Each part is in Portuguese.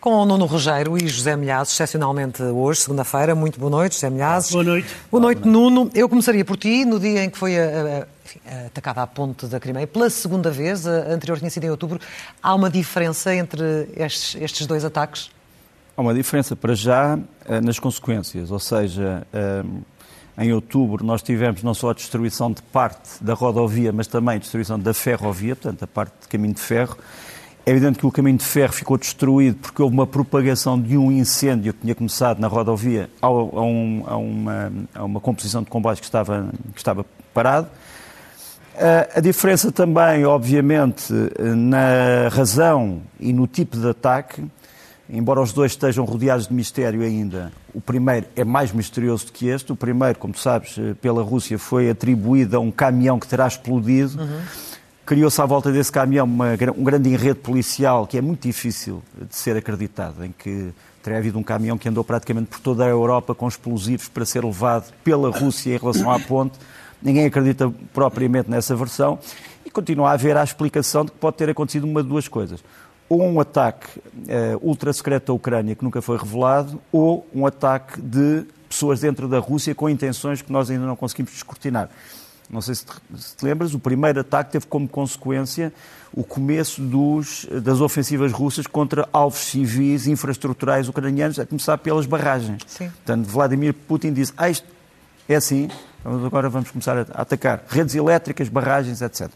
com o Nuno Rogério e José Milhazes, excepcionalmente hoje, segunda-feira. Muito boa noite, José Milhazes. Boa noite. Boa noite, Nuno. Eu começaria por ti, no dia em que foi a, a, enfim, atacada a ponte da Crimeia, pela segunda vez, a anterior tinha sido em outubro. Há uma diferença entre estes, estes dois ataques? Há uma diferença para já eh, nas consequências, ou seja, eh, em outubro nós tivemos não só a destruição de parte da rodovia, mas também a destruição da ferrovia, portanto a parte de caminho de ferro. É evidente que o caminho de ferro ficou destruído porque houve uma propagação de um incêndio que tinha começado na rodovia a, um, a, uma, a uma, composição de comboios que estava, que estava parado. Eh, a diferença também, obviamente, na razão e no tipo de ataque embora os dois estejam rodeados de mistério ainda, o primeiro é mais misterioso do que este. O primeiro, como sabes, pela Rússia foi atribuído a um caminhão que terá explodido. Uhum. Criou-se à volta desse caminhão uma, um grande enredo policial que é muito difícil de ser acreditado, em que teria havido um caminhão que andou praticamente por toda a Europa com explosivos para ser levado pela Rússia em relação à ponte. Ninguém acredita propriamente nessa versão e continua a haver a explicação de que pode ter acontecido uma de duas coisas ou um ataque uh, ultra secreto à Ucrânia que nunca foi revelado, ou um ataque de pessoas dentro da Rússia com intenções que nós ainda não conseguimos descortinar. Não sei se te, se te lembras, o primeiro ataque teve como consequência o começo dos, das ofensivas russas contra alvos civis infraestruturais ucranianos, a começar pelas barragens. Sim. Portanto, Vladimir Putin disse, ah, isto é assim, agora vamos começar a atacar redes elétricas, barragens, etc.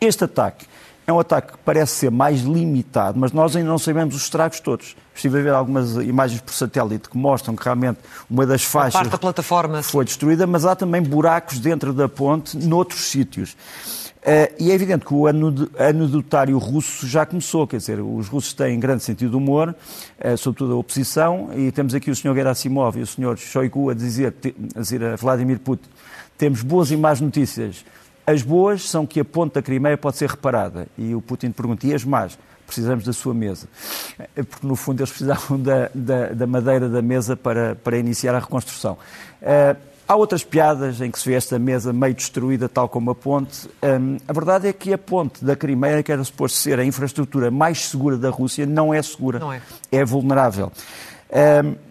Este ataque é um ataque que parece ser mais limitado, mas nós ainda não sabemos os estragos todos. Estive a ver algumas imagens por satélite que mostram que realmente uma das faixas parte da plataforma, foi destruída, mas há também buracos dentro da ponte noutros sítios. Uh, e é evidente que o anedotário russo já começou, quer dizer, os russos têm grande sentido de humor, uh, sobretudo a oposição, e temos aqui o Sr. Gerasimov e o Sr. Shoigu a dizer, a dizer a Vladimir Putin, temos boas e más notícias as boas são que a ponte da Crimeia pode ser reparada. E o Putin pergunta, e as más? Precisamos da sua mesa. É porque, no fundo, eles precisavam da, da, da madeira da mesa para, para iniciar a reconstrução. Uh, há outras piadas em que se vê esta mesa meio destruída, tal como a ponte. Um, a verdade é que a ponte da Crimeia, que era suposto ser a infraestrutura mais segura da Rússia, não é segura. Não é. É vulnerável. Um,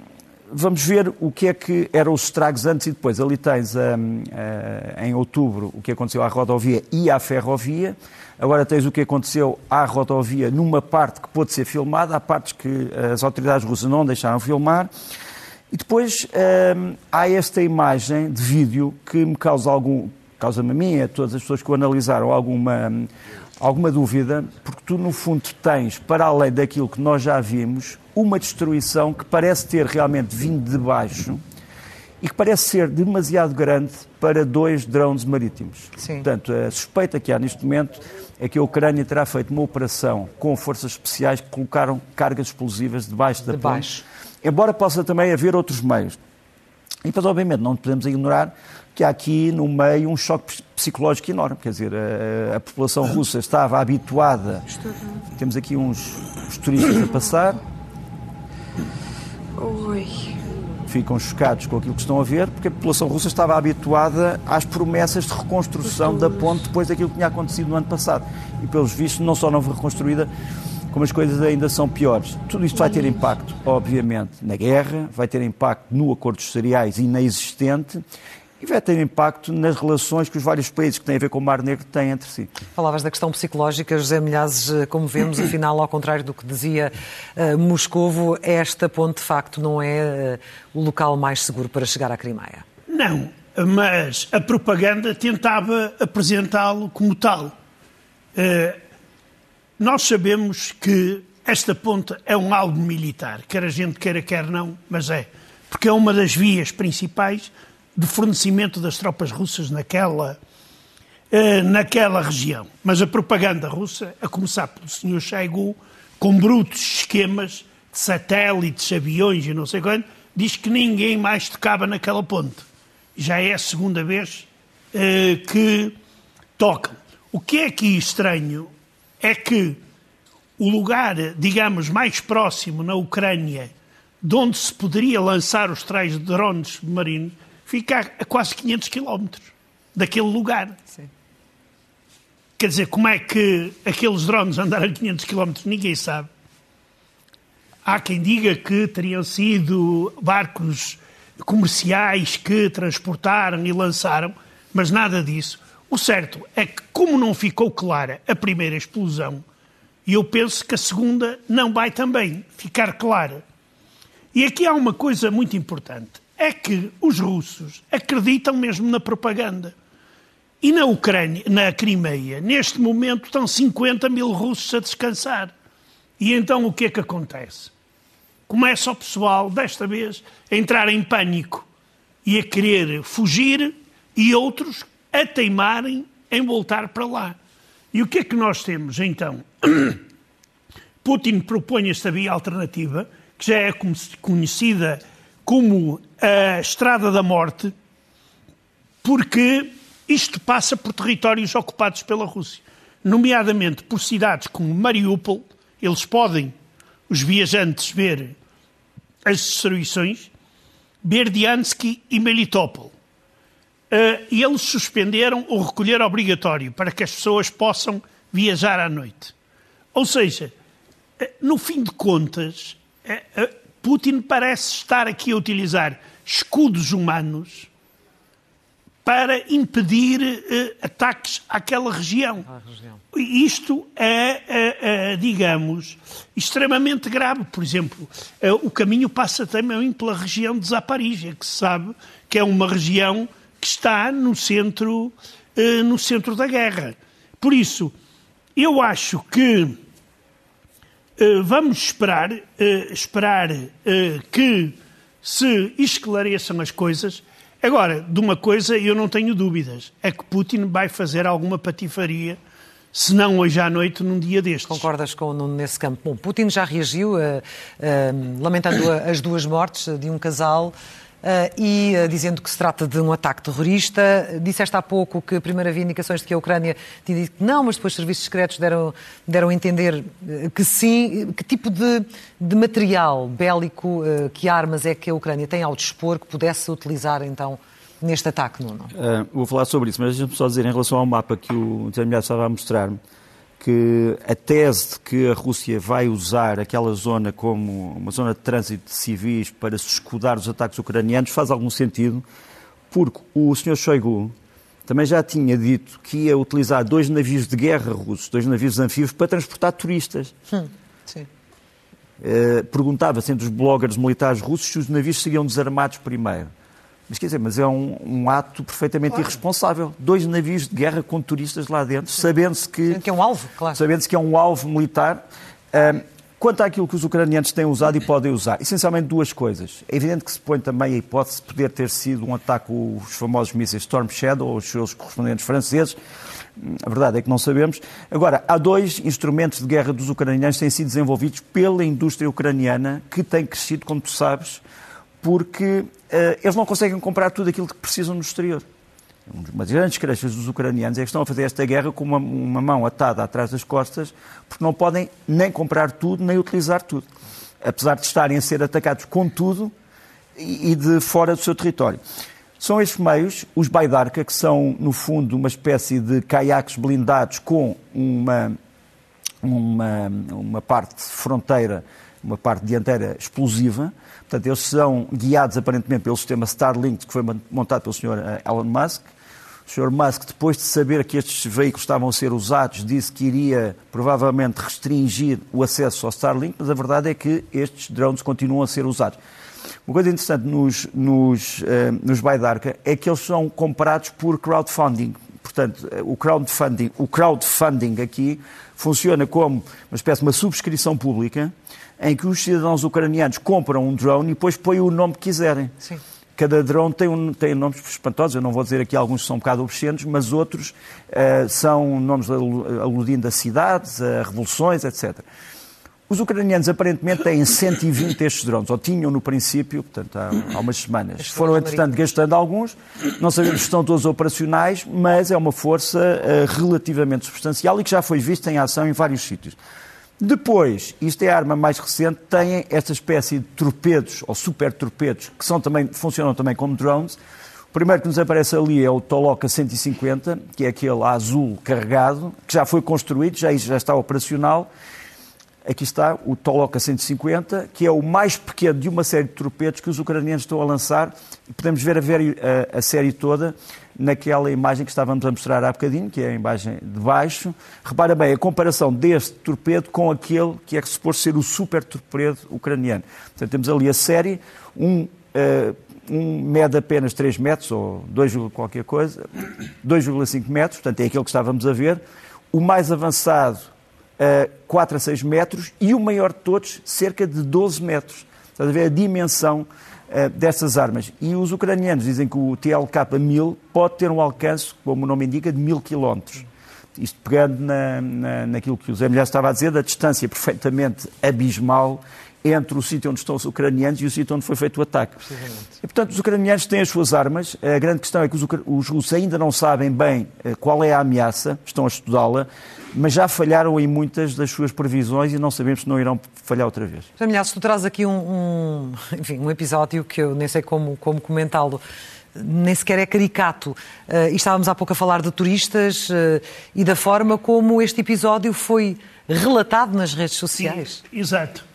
Vamos ver o que é que eram os estragos antes e depois. Ali tens um, uh, eh, em outubro o que aconteceu à rodovia e à ferrovia. Agora tens o que aconteceu à rodovia numa parte que pôde ser filmada, há partes que as autoridades russas não deixaram filmar. E depois um, há esta imagem de vídeo que me causa algum, causa-me a mim e a todas as pessoas que o analisaram alguma, alguma dúvida, porque tu no fundo tens, para além daquilo que nós já vimos, uma destruição que parece ter realmente vindo de baixo e que parece ser demasiado grande para dois drones marítimos. Sim. Portanto, a suspeita que há neste momento é que a Ucrânia terá feito uma operação com forças especiais que colocaram cargas explosivas debaixo da ponte. Embora possa também haver outros meios. E depois, obviamente, não podemos ignorar que há aqui no meio um choque psicológico enorme. Quer dizer, a, a população russa estava habituada. Temos aqui uns, uns turistas a passar Oi. Ficam chocados com aquilo que estão a ver, porque a população russa estava habituada às promessas de reconstrução da ponte depois daquilo que tinha acontecido no ano passado. E, pelos vistos, não só não foi reconstruída, como as coisas ainda são piores. Tudo isto vai ter impacto, obviamente, na guerra, vai ter impacto no acordo dos cereais inexistente e vai ter impacto nas relações que os vários países que têm a ver com o Mar Negro têm entre si. Falavas da questão psicológica, José Milhazes, eh, como vemos, afinal, ao contrário do que dizia uh, Moscovo, esta ponte de facto não é uh, o local mais seguro para chegar à Crimeia. Não, mas a propaganda tentava apresentá-lo como tal. Uh, nós sabemos que esta ponte é um algo militar, quer a gente queira, quer não, mas é. Porque é uma das vias principais de fornecimento das tropas russas naquela, eh, naquela região. Mas a propaganda russa, a começar pelo Sr. Shoigu, com brutos esquemas de satélites, aviões e não sei quando, diz que ninguém mais tocava naquela ponte. Já é a segunda vez eh, que tocam. O que é aqui estranho é que o lugar, digamos, mais próximo na Ucrânia, de onde se poderia lançar os tais drones submarinos, fica a quase 500 quilómetros daquele lugar. Sim. Quer dizer, como é que aqueles drones andaram 500 quilómetros, ninguém sabe. há quem diga que teriam sido barcos comerciais que transportaram e lançaram, mas nada disso. O certo é que, como não ficou clara a primeira explosão, eu penso que a segunda não vai também ficar clara. E aqui há uma coisa muito importante: é que os russos acreditam mesmo na propaganda. E na Ucrânia, na Crimeia, neste momento estão 50 mil russos a descansar. E então o que é que acontece? Começa o pessoal, desta vez, a entrar em pânico e a querer fugir e outros a teimarem em voltar para lá. E o que é que nós temos então? Putin propõe esta via alternativa, que já é conhecida como a Estrada da Morte, porque isto passa por territórios ocupados pela Rússia, nomeadamente por cidades como Mariupol, eles podem, os viajantes, ver as destruições, Berdiansky e Melitopol. Uh, e eles suspenderam o recolher obrigatório para que as pessoas possam viajar à noite. Ou seja, uh, no fim de contas, uh, Putin parece estar aqui a utilizar escudos humanos para impedir ataques àquela região. região. Isto é, digamos, extremamente grave. Por exemplo, o caminho passa também pela região de Zaparígia, que se sabe que é uma região que está no centro, uh, no centro da guerra. Por isso, eu acho que uh, vamos esperar, uh, esperar que se esclareçam as coisas. Agora, de uma coisa eu não tenho dúvidas, é que Putin vai fazer alguma patifaria se não hoje à noite, num dia destes. Concordas com o nesse campo? Bom, Putin já reagiu, uh, uh, lamentando as duas mortes de um casal e uh, dizendo que se trata de um ataque terrorista. Disseste há pouco que primeiro havia indicações de que a Ucrânia tinha dito que não, mas depois os serviços secretos deram, deram a entender eh, que sim. Que tipo de, de material bélico, uh, que armas é que a Ucrânia tem ao dispor que pudesse utilizar então neste ataque, Nuno? vou falar sobre isso, mas deixa-me só dizer em relação ao mapa que o Zé estava a mostrar-me que a tese de que a Rússia vai usar aquela zona como uma zona de trânsito de civis para se escudar dos ataques ucranianos faz algum sentido, porque o Sr. Shoigu também já tinha dito que ia utilizar dois navios de guerra russos, dois navios anfíbios, para transportar turistas. Hum. Uh, Perguntava-se entre os bloggers militares russos se os navios seriam desarmados primeiro. Mas quer dizer, mas é um, um ato perfeitamente claro. irresponsável. Dois navios de guerra com turistas lá dentro, sabendo-se que... Que é um alvo, claro. Sabendo-se que é um alvo militar. Um, quanto àquilo que os ucranianos têm usado e podem usar, essencialmente duas coisas. É evidente que se põe também a hipótese de poder ter sido um ataque os famosos mísseis Storm Shadow ou os seus correspondentes franceses. A verdade é que não sabemos. Agora, há dois instrumentos de guerra dos ucranianos que têm sido desenvolvidos pela indústria ucraniana, que tem crescido, como tu sabes, porque uh, eles não conseguem comprar tudo aquilo que precisam no exterior. Uma das grandes queixas dos ucranianos é que estão a fazer esta guerra com uma, uma, mão atada atrás das costas, porque não podem nem comprar tudo, nem utilizar tudo. Apesar de estarem a ser atacados com tudo e, e de fora do seu território. São estes meios, os Baidarka, que são, no fundo, uma espécie de caiaques blindados com uma, uma, uma parte fronteira, uma parte dianteira explosiva, Portanto, eles são guiados aparentemente pelo sistema Starlink que foi montado pelo Sr. Eh, Elon Musk. O Sr. Musk, depois de saber que estes veículos estavam a ser usados, disse que iria provavelmente restringir o acesso ao Starlink, mas a verdade é que estes drones continuam a ser usados. Uma coisa interessante nos, nos, uh, nos Baidarka é que eles são comprados por crowdfunding. Portanto, eh, o crowdfunding, o crowdfunding aqui funciona como uma espécie de uma subscrição pública em que os cidadãos ucranianos compram um drone e depois põem o nome que quiserem. Sim. Cada drone tem, um, tem nomes espantosos, eu não vou dizer aqui alguns são um bocado obscenos, mas outros uh, são nomes aludindo a cidades, a revoluções, etc. Os ucranianos aparentemente têm 120 destes drones, ou tinham no princípio, portanto, há, há umas semanas. Foram, entretanto, gastando alguns, não sabemos se estão todos operacionais, mas é uma força uh, relativamente substancial e que já foi vista em ação em vários sítios. Depois, isto é a arma mais recente, têm esta espécie de torpedos, ou super torpedos, que são também, funcionam também como drones. O primeiro que nos aparece ali é o Toloka 150, que é aquele azul carregado, que já foi construído, já, já está operacional. aqui está o Toloka 150, que é o mais pequeno de uma série de torpedos que os ucranianos estão a lançar. Podemos ver a, a, a série toda naquela imagem que estávamos a mostrar há bocadinho, que é a imagem de baixo. Repara bem a comparação deste torpedo com aquele que é suposto ser o super torpedo ucraniano. Portanto, temos ali a série, um, uh, um mede apenas 3 metros, ou 2, qualquer coisa, 2,5 metros, portanto é aquele que estávamos a ver. O mais avançado, uh, 4 a 6 metros, e o maior de todos, cerca de 12 metros. Estás a ver a dimensão uh, destas armas. E os ucranianos dizem que o TLK-1000 pode ter um alcance, como o nome indica, de 1000 quilómetros. Isto pegando na, na, naquilo que o Zé Milhar estava a dizer, da distância perfeitamente abismal entre o sítio onde estão os ucranianos e o sítio onde foi feito o ataque. E, portanto, os ucranianos têm as suas armas. A grande questão é que os, os russos ainda não sabem bem eh, qual é a ameaça, estão a estudá-la, mas já falharam em muitas das suas previsões e não sabemos se não irão falhar outra vez. Se tu traz aqui um, um, enfim, um episódio que eu nem sei como, como comentá-lo, nem sequer é caricato. Uh, e estávamos há pouco a falar de turistas uh, e da forma como este episódio foi relatado nas redes sociais. Sim, exato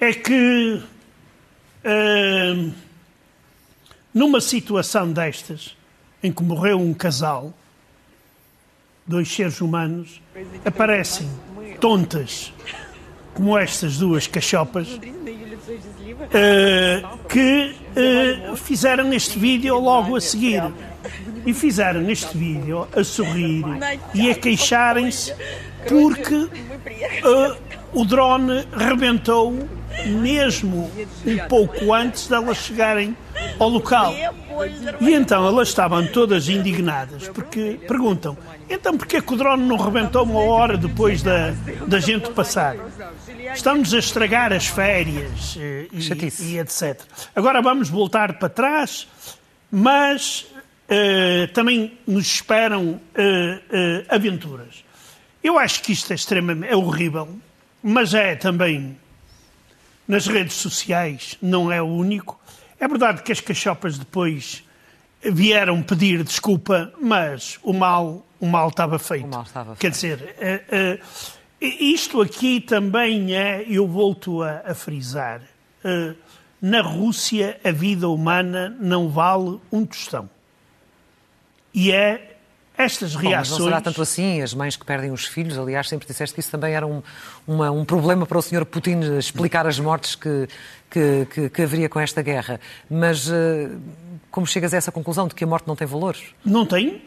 é que uh, numa situação destas, em que morreu um casal, dois seres humanos, aparecem tontas como estas duas cachopas uh, que uh, fizeram este vídeo logo a seguir. E fizeram este vídeo a sorrir e a queixarem-se porque uh, o drone rebentou mesmo um pouco antes delas chegarem ao local. E então elas estavam todas indignadas, porque perguntam, então porquê que o drone não rebentou uma hora depois da, da gente passar? Estamos a estragar as férias eh, e, e etc. Agora vamos voltar para trás, mas uh, também nos esperam uh, uh, aventuras. Eu acho que isto é extremamente é horrível, mas é também nas redes sociais, não é o único. É verdade que as cachopas depois vieram pedir desculpa, mas o mal, o mal estava feito. O mal estava Quer feito. dizer, uh, uh, isto aqui também é, eu volto a, a frisar, uh, na Rússia a vida humana não vale um tostão. E é estas reações. Bom, mas não será tanto assim, as mães que perdem os filhos, aliás, sempre disseste que isso também era um, uma, um problema para o Sr. Putin explicar as mortes que, que, que, que haveria com esta guerra. Mas uh, como chegas a essa conclusão de que a morte não tem valor? Não tem.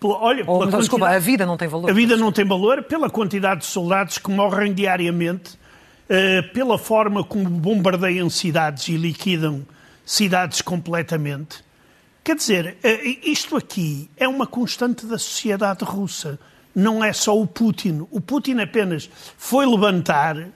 Olha, Ou, não, desculpa, a vida não tem valor. A vida não tem valor pela quantidade de soldados que morrem diariamente, uh, pela forma como bombardeiam cidades e liquidam cidades completamente. Quer dizer, eh, isto aqui é uma constante da sociedade russa. Não é só o Putin. O Putin apenas foi levantar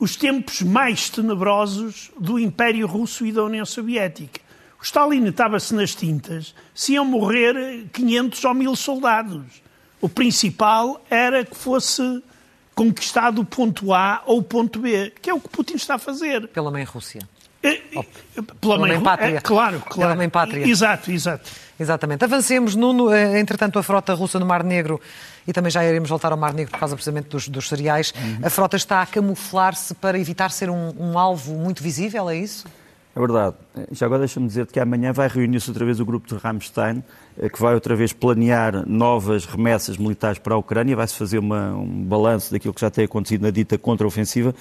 os tempos mais tenebrosos do Império Russo e da União Soviética. O Stalin estava-se nas tintas se iam morrer 500 ou 1000 soldados. O principal era que fosse conquistado o ponto A ou o ponto B, que é o que Putin está a fazer. Pela mãe Rússia. É, é, pela mãe, pátria. É, claro, claro. Pela mãe pátria. Exato, exato. Exatamente. Avancemos, Nuno. Eh, entretanto, a frota russa no Mar Negro, e também já iremos voltar ao Mar Negro por causa precisamente dos, dos cereais, uhum. a frota está a camuflar-se para evitar ser um, um alvo muito visível, é isso? É verdade. Já agora deixa-me dizer que amanhã vai reunir-se outra vez o grupo de Ramstein, eh, que vai outra vez planear novas remessas militares para a Ucrânia, vai-se fazer uma, um balanço daquilo que já tem acontecido na dita contra-ofensiva.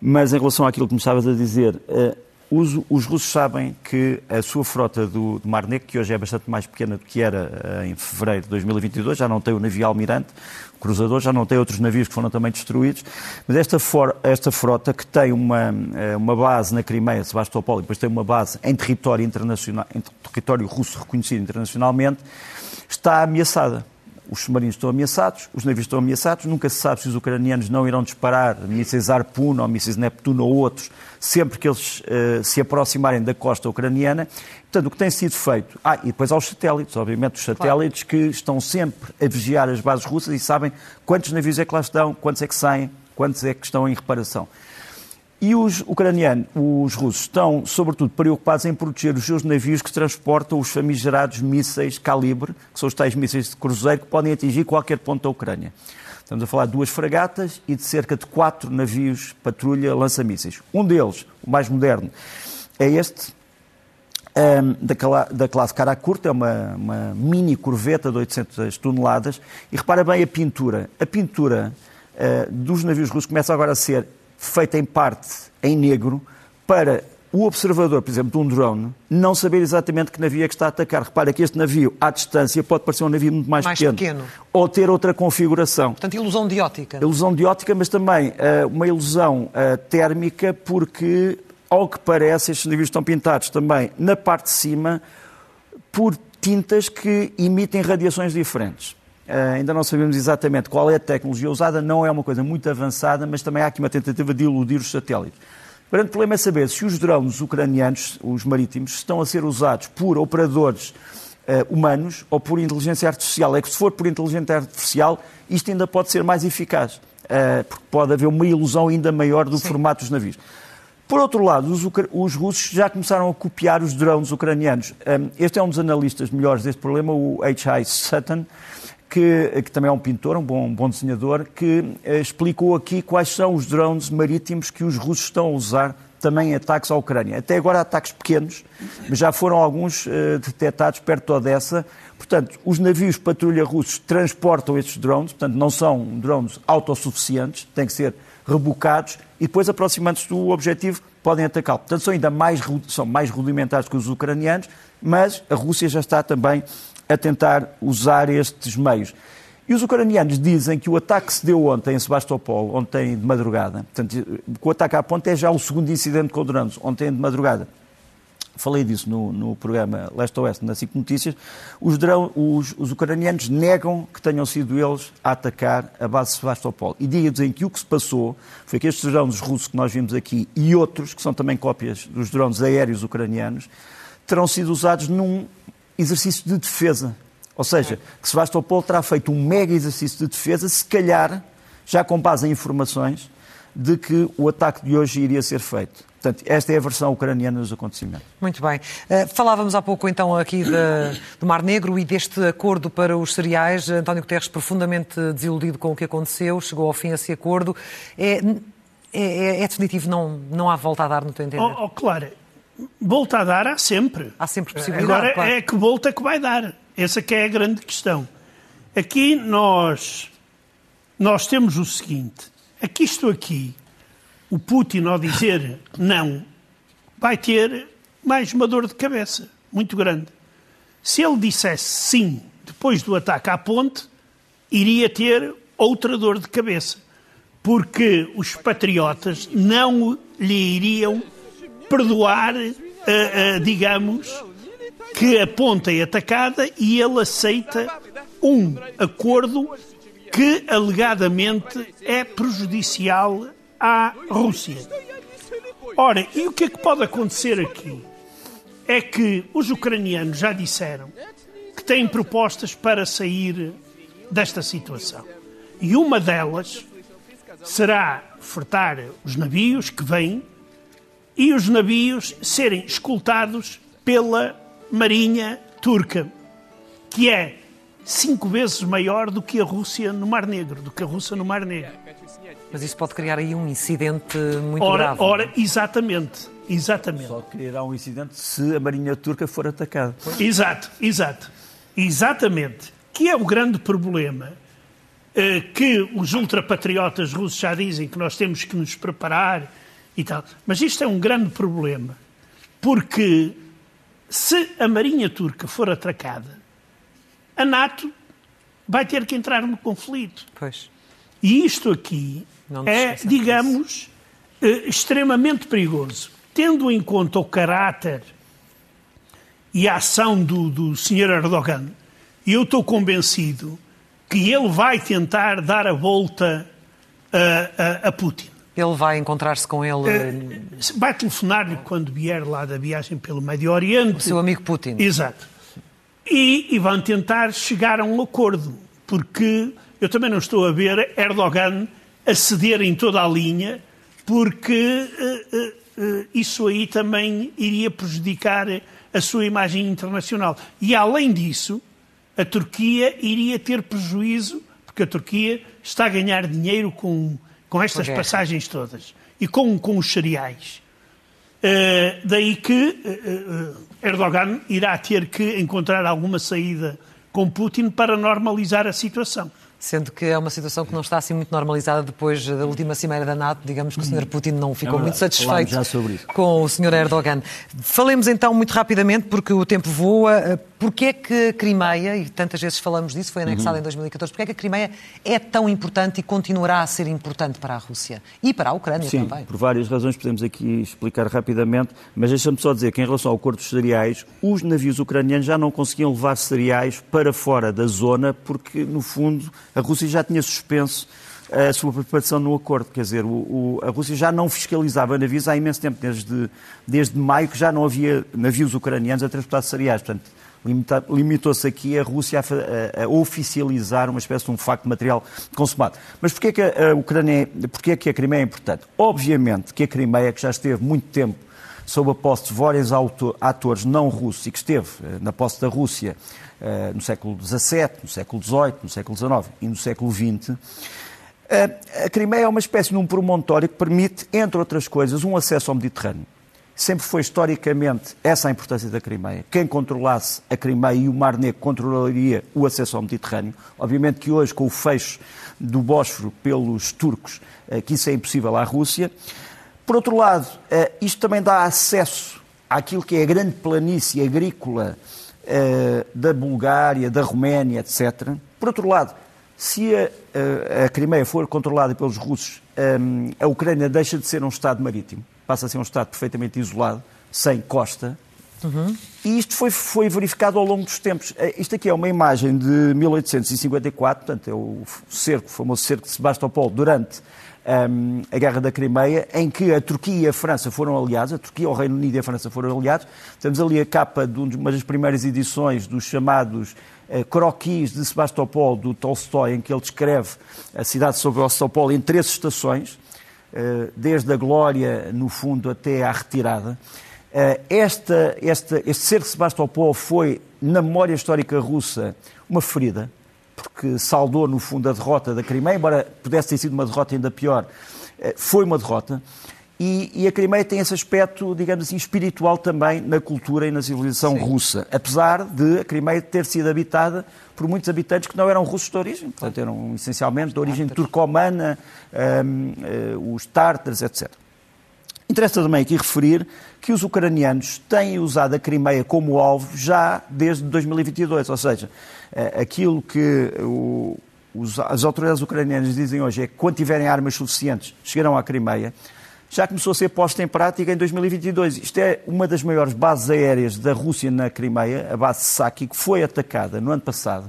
Mas em relação àquilo que me estavas a dizer, eh, os, os, russos sabem que a sua frota do, do, Mar Negro, que hoje é bastante mais pequena do que era uh, em fevereiro de 2022, já não tem o navio Almirante, o cruzador, já não tem outros navios que foram também destruídos, mas esta, for, esta frota, que tem uma, uh, uma base na Crimeia, Sebastopol, e depois tem uma base em território, internacional, em território russo reconhecido internacionalmente, está ameaçada os submarinos estão ameaçados, os navios estão ameaçados, nunca se sabe se os ucranianos não irão disparar mísseis Harpoon ou mísseis Neptuno ou outros, sempre que eles uh, se aproximarem da costa ucraniana. Portanto, o que tem sido feito... Ah, e depois há os satélites, obviamente, os satélites claro. que estão sempre a vigiar as bases russas e sabem quantos navios é que lá estão, quantos é que saem, quantos é que estão em reparação. E os ucranianos, os russos, estão, sobretudo, preocupados em proteger os seus navios que transportam os famigerados mísseis calibre, que são os tais mísseis de cruzeiro que podem atingir qualquer ponto da Ucrânia. Estamos a falar de duas fragatas e de cerca de quatro navios patrulha lança-mísseis. Um deles, o mais moderno, é este, da, da, classe cara curta, é uma, uma, mini corveta de 800 toneladas. E repara bem a pintura. A pintura uh, dos navios russos começa agora a ser feita em parte em negro para o observador, por exemplo, de um drone, não saber exatamente que navio é que está a atacar. Repara que este navio, à distância, pode parecer um navio muito mais, mais pequeno, pequeno, Ou ter outra configuração. Portanto, ilusão de ótica. Ilusão de ótica, mas também uh, uma ilusão uh, térmica, porque, ao que parece, estes navios estão pintados também na parte de cima por tintas que emitem radiações diferentes. Uh, ainda não sabemos exatamente qual é a tecnologia usada, não é uma coisa muito avançada, mas também há aqui uma tentativa de iludir os satélites. O grande problema é saber se os drones ucranianos, os marítimos, estão a ser usados por operadores uh, humanos ou por inteligência artificial. É que se for por inteligência artificial, isto ainda pode ser mais eficaz, uh, porque pode haver uma ilusão ainda maior do Sim. formato dos navios. Por outro lado, os, os, russos já começaram a copiar os drones ucranianos. Um, este é um dos analistas melhores deste problema, o H.I. Sutton, que, que, também é um pintor, um bom, um bom desenhador, que eh, explicou aqui quais são os drones marítimos que os russos estão a usar também em ataques à Ucrânia. Até agora ataques pequenos, mas já foram alguns eh, detectados perto de Odessa. Portanto, os navios patrulha russos transportam estes drones, portanto, não são drones autossuficientes, têm que ser rebocados e depois, aproximando-se do objetivo, podem atacá-lo. Portanto, são ainda mais, são mais rudimentares que os ucranianos, mas a Rússia já está também a tentar usar estes meios. E os ucranianos dizem que o ataque que se deu ontem em Sebastopol, ontem de madrugada, portanto, o ataque à ponte é já o segundo incidente com drones, ontem de madrugada. Falei disso no, no programa Leste-Oeste, na SIC Notícias. Os, os, os, ucranianos negam que tenham sido eles a atacar a base de Sebastopol. E dizem que o que se passou foi que estes drones russos que nós vimos aqui e outros, que são também cópias dos drones aéreos ucranianos, terão sido usados num exercício de defesa. Ou seja, que Sebastopol terá feito um mega exercício de defesa, se calhar, já com base em informações, de que o ataque de hoje iria ser feito. Portanto, esta é a versão ucraniana dos acontecimentos. Muito bem. Uh, falávamos há pouco então aqui de, do Mar Negro e deste acordo para os cereais. António Guterres, profundamente desiludido com o que aconteceu, chegou ao fim esse acordo. É, é, é, é definitivo, não, não há volta a dar, no teu entender? Oh, oh, claro, volta a dar há sempre. Há sempre possibilidade. Agora claro. é que volta que vai dar. Essa que é a grande questão. Aqui nós, nós temos o seguinte: aqui estou aqui, o Putin ao dizer não, vai ter mais uma dor de cabeça muito grande. Se ele dissesse sim depois do ataque à ponte, iria ter outra dor de cabeça, porque os patriotas não lhe iriam perdoar, uh, uh, digamos, que a ponta é atacada e ele aceita um acordo que alegadamente é prejudicial à Rússia. Ora, e o que é que pode acontecer aqui? É que os ucranianos já disseram que têm propostas para sair desta situação. E uma delas será fretar os navios que vêm e os navios serem escoltados pela Marinha Turca, que é cinco vezes maior do que a Rússia no Mar Negro, do que a Rússia no Mar Negro. Mas isso pode criar aí um incidente muito ora, grave. Ora, exatamente, exatamente. Só criará um incidente se a Marinha Turca for atacada. Exato, exato. Exatamente. Que é o grande problema eh, que os ultrapatriotas russos já dizem que nós temos que nos preparar e tal. Mas isto é um grande problema, porque se a Marinha Turca for atracada, a NATO vai ter que entrar no conflito. Pois. E isto aqui é, digamos, eh, extremamente perigoso. Tendo em conta o caráter e a ação do, do Sr. Erdogan, eu estou convencido que ele vai tentar dar a volta a, a, a Putin. Ele vai encontrar-se com ele. Uh, vai telefonar-lhe quando vier lá da viagem pelo Médio Oriente. O seu amigo Putin. Exato. E, e vão tentar chegar a um acordo, porque eu também não estou a ver Erdogan a ceder em toda a linha, porque uh, uh, isso aí também iria prejudicar a sua imagem internacional. E além disso, a Turquia iria ter prejuízo, porque a Turquia está a ganhar dinheiro com, com estas passagens todas. E com, com os cereais. Uh, daí que uh, Erdogan irá ter que encontrar alguma saída com Putin para normalizar a situação sendo que é uma situação que não está assim muito normalizada depois da última cimeira da NATO. Digamos que o Sr. Putin não ficou é muito satisfeito com o Sr. Erdogan. Falemos então muito rapidamente, porque o tempo voa. Porquê é que a Crimeia, e tantas vezes falamos disso, foi anexada uhum. em 2014, porquê é que a Crimeia é tão importante e continuará a ser importante para a Rússia? E para a Ucrânia Sim, também? por várias razões, podemos aqui explicar rapidamente, mas deixa-me só dizer que em relação ao acordo dos cereais, os navios ucranianos já não conseguiam levar cereais para fora da zona, porque, no fundo, a Rússia já tinha suspenso a sua participação no acordo. Quer dizer, o, o, a Rússia já não fiscalizava navios há imenso tempo, desde, desde maio que já não havia navios ucranianos a transportar cereais. Portanto, limitou-se aqui a Rússia a, a, a, oficializar uma espécie de um facto material consumado. Mas porquê que a, Ucrânia, porquê que a Crimeia é importante? Obviamente que a Crimeia, que já esteve muito tempo sob a posse de vários atores não russos e que esteve eh, na posse da Rússia no século XVII, no século XVIII, no século XIX e no século XX, uh, a Crimeia é uma espécie de um promontório que permite, entre outras coisas, um acesso ao Mediterrâneo. Sempre foi historicamente essa a importância da Crimeia. Quem controlasse a Crimeia e o Mar Negro controlaria o acesso ao Mediterrâneo. Obviamente que hoje, com o fecho do Bósforo pelos turcos, eh, que isso é impossível à Rússia. Por outro lado, eh, isto também dá acesso àquilo que é a grande planície agrícola eh, da Bulgária, da Roménia, etc. Por outro lado, se a, a Crimeia for controlada pelos russos, a Ucrânia deixa de ser um Estado marítimo passa a ser um Estado perfeitamente isolado, sem costa. Uhum. E isto foi, foi verificado ao longo dos tempos. Eh, isto aqui é uma imagem de 1854, portanto, é o cerco, o famoso cerco de Sebastopol, durante um, a Guerra da Crimeia, em que a Turquia e a França foram aliados, a Turquia, o Reino Unido e a França foram aliados. Temos ali a capa de uma das primeiras edições dos chamados uh, croquis de Sebastopol, do Tolstói, em que ele descreve a cidade de Sebastopol em três estações. Eh, desde a glória, no fundo, até à retirada. Eh, esta, esta, este ser de Sebastopol foi, na memória histórica russa, uma ferida, porque saudou, no fundo, a derrota da Crimeia, embora pudesse ter sido uma derrota ainda pior, eh, foi uma derrota. E, e, a Crimeia tem esse aspecto, digamos assim, espiritual também na cultura e na civilização Sim. russa, apesar de a Crimeia ter sido habitada por muitos habitantes que não eram russos de origem, portanto eram essencialmente de origem turcomana, um, uh, eh, os tártaros, etc. Interessa também aqui referir que os ucranianos têm usado a Crimeia como alvo já desde 2022, ou seja, uh, aquilo que o, os, as autoridades ucranianas dizem hoje é que quando tiverem armas suficientes chegarão à Crimeia já começou a ser posta em prática em 2022. Isto é uma das maiores bases aéreas da Rússia na Crimeia, a base Saki, que foi atacada no ano passado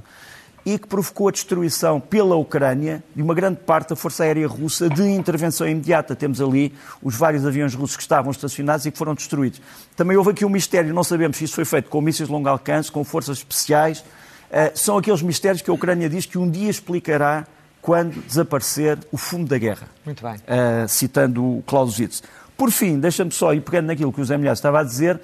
e que provocou a destruição pela Ucrânia de uma grande parte da Força Aérea Russa de intervenção imediata. Temos ali os vários aviões russos que estavam estacionados e que foram destruídos. Também houve aqui um mistério, não sabemos se isso foi feito com mísseis de longo alcance, com forças especiais. Uh, são aqueles mistérios que a Ucrânia diz que um dia explicará quando desaparecer o fumo da guerra. Muito bem. Uh, citando o Clausewitz. Por fim, deixa-me só ir pegando naquilo que o Zé Milhar estava a dizer.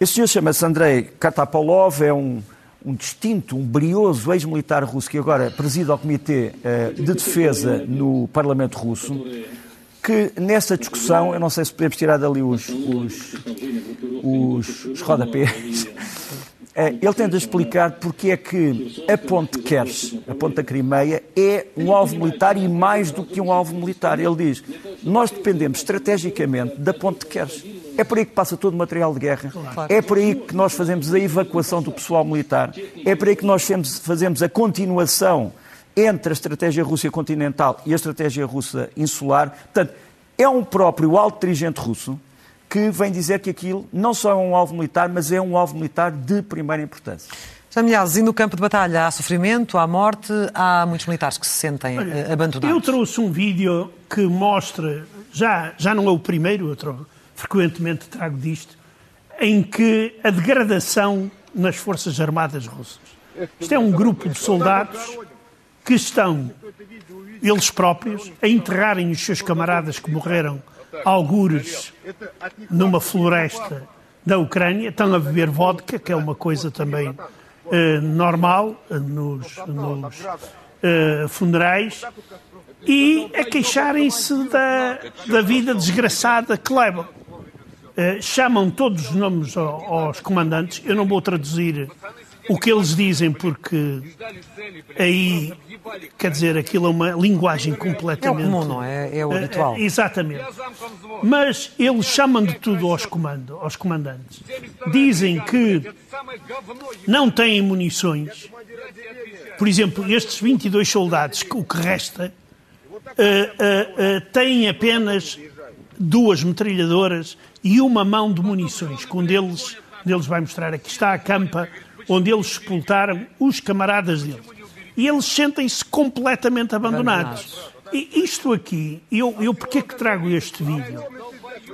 Este senhor chama-se Andrei Katapolov, é um, um distinto, um brioso ex-militar russo que agora preside ao Comitê uh, de Defesa no Parlamento Russo, que nessa discussão, eu não sei se podemos tirar dali os, os, os, os rodapés, é, ele tenta explicar porque é que a ponte Kerch, a ponte da Crimeia, é um alvo militar e mais do que um alvo militar. Ele diz, nós dependemos estrategicamente da ponte Kerch. É por aí que passa todo o material de guerra. É por aí que nós fazemos a evacuação do pessoal militar. É por aí que nós fazemos a continuação entre a estratégia russa continental e a estratégia russa insular. Portanto, é um próprio alto dirigente russo que vem dizer que aquilo não só é um alvo militar, mas é um alvo militar de primeira importância. Já milhares, e no campo de batalha há sofrimento, há morte, há muitos militares que se sentem Olha, eh, abandonados. Eu trouxe um vídeo que mostra, já, já não é o primeiro, eu trovo, frequentemente trago disto, em que a degradação nas Forças Armadas Russas. Isto é um grupo de soldados que estão, eles próprios, a enterrarem os seus camaradas que morreram algures numa floresta da Ucrânia, estão a beber vodka, que é uma coisa também eh, normal eh, nos, nos, uh, funerais e a queixarem-se da, da vida desgraçada que levam. Uh, chamam todos os nomes aos comandantes. Eu não vou traduzir o que eles dizem, porque aí, quer dizer, aquilo é uma linguagem completamente. É o comum, não é? É o habitual. Uh, exatamente. Mas eles chamam de tudo aos, comando, aos comandantes. Dizem que não têm munições. Por exemplo, estes 22 soldados, o que resta, têm apenas duas metralhadoras e uma mão de munições, que um deles, deles vai mostrar aqui está a campa onde eles expultaram os camaradas deles. E eles sentem-se completamente abandonados. E isto aqui, eu, eu porquê que trago este vídeo?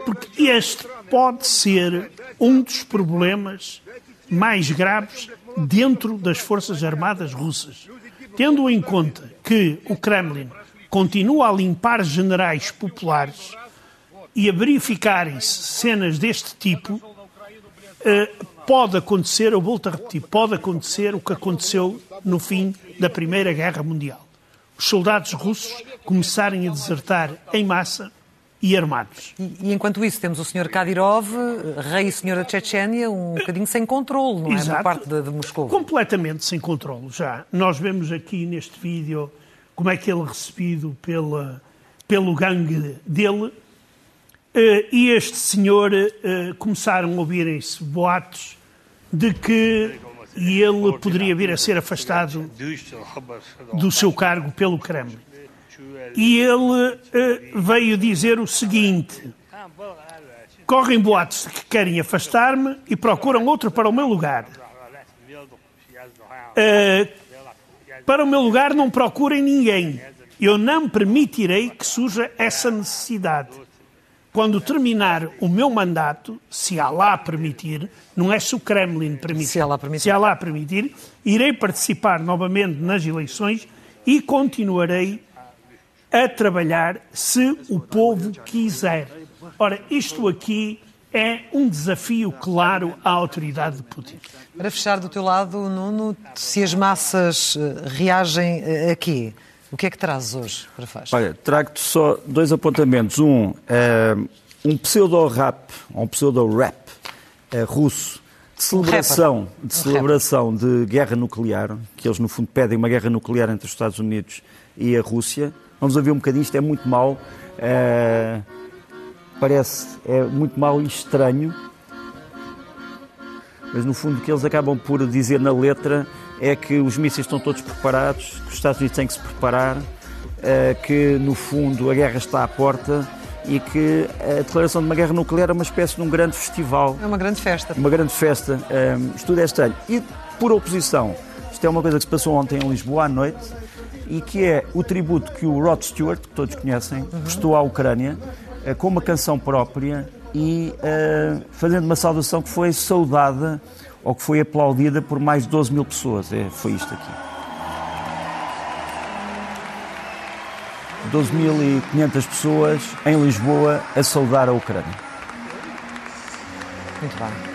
Porque este pode ser um dos problemas mais graves dentro das Forças Armadas russas. Tendo em conta que o Kremlin continua a limpar generais populares e a verificarem-se cenas deste tipo, eh, pode acontecer, eu volto a repetir, pode acontecer o que aconteceu no fim da Primeira Guerra Mundial. Os soldados russos começarem a desertar em massa e armados. E, e, enquanto isso temos o Sr. Kadyrov, rei e senhor da Chechênia, um bocadinho sem controle, não é? Exato. Por parte de, de Moscou. Completamente sem controle, já. Nós vemos aqui neste vídeo como é que ele é recebido pela, pelo gangue dele. Eh, e este senhor, eh, começaram a ouvirem-se boatos de que ele poderia vir a ser afastado do seu cargo pelo Kremlin. E ele eh, veio dizer o seguinte: correm boatos que querem afastar-me e procuram outro para o meu lugar. Para o meu lugar não procurem ninguém. Eu não permitirei que surja essa necessidade quando terminar o meu mandato, se Allah permitir, não é se o Kremlin permitir, se Allah permitir, se Allah permitir irei participar novamente nas eleições e continuarei a trabalhar se o povo quiser. Ora, isto aqui é um desafio claro à autoridade de Putin. Para fechar do teu lado, Nuno, se as massas eh, reagem a quê? O que é que trazes hoje para faz? Olha, trago-te só dois apontamentos. Um, uh, um pseudo-rap, um pseudo-rap uh, russo de celebração, um de, celebração de guerra nuclear, que eles no fundo pedem uma guerra nuclear entre os Estados Unidos e a Rússia. Vamos ouvir um bocadinho, isto é muito mau, uh, parece, é muito mau e estranho, mas no fundo o que eles acabam por dizer na letra é que os mísseis estão todos preparados, que os Estados Unidos têm que se preparar, eh, que no fundo a guerra está à porta e que a declaração de uma guerra nuclear é uma espécie de um grande festival. É uma grande festa. Uma grande festa. Um, isto tudo é estranho. E por oposição, isto é uma coisa que se passou ontem em Lisboa à noite e que é o tributo que o Rod Stewart, que todos conhecem, uhum. prestou à Ucrânia uh, com uma canção própria e uh, fazendo uma saudação que foi saudada ou que foi aplaudida por mais de 12 mil pessoas. É, foi isto aqui. 12.500 pessoas em Lisboa a saudar a Ucrânia. Muito bem.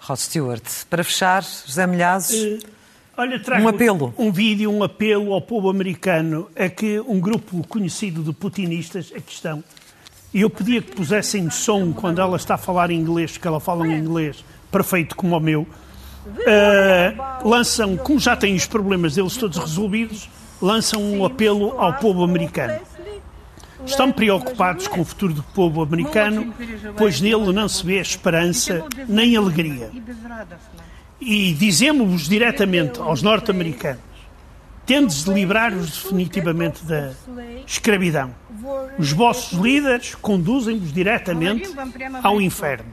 Rod Stewart. Para fechar, José Milhazes. Uh Olha, trago um apelo. Um vídeo, um apelo ao povo americano a que um grupo conhecido de putinistas, aqui estão, e eu pedia que pusessem som quando ela está a falar em inglês, que ela fala em inglês perfeito como o meu, uh, lançam, como já têm os problemas deles todos resolvidos, lançam um apelo ao povo americano. Estão preocupados com o futuro do povo americano, pois nele não se vê esperança nem alegria. E dizemos-vos diretamente aos norte-americanos: tendes de livrar-vos definitivamente da escravidão. Os vossos líderes conduzem-vos diretamente ao inferno.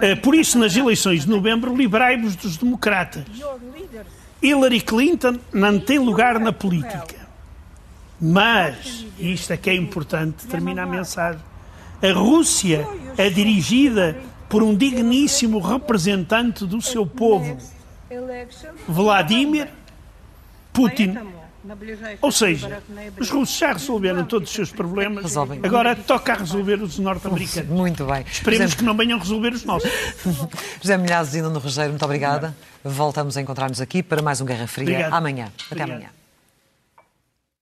Eh, por isso, nas eleições de novembro, livrai-vos dos democratas. Hillary Clinton não tem lugar na política. Mas, e isto é que é importante, termina a mensagem, a Rússia é dirigida por um digníssimo representante do seu povo, Vladimir Putin. Ou seja, os russos já resolveram todos os seus problemas, Resolvem. agora toca a resolver os norte-americanos. Muito bem. Esperemos José, que não venham resolver os nossos. José Milhazes e Nuno Rogério, muito obrigada. Voltamos a encontrar-nos aqui para mais um Guerra Fria Obrigado. amanhã. Até Obrigado. amanhã.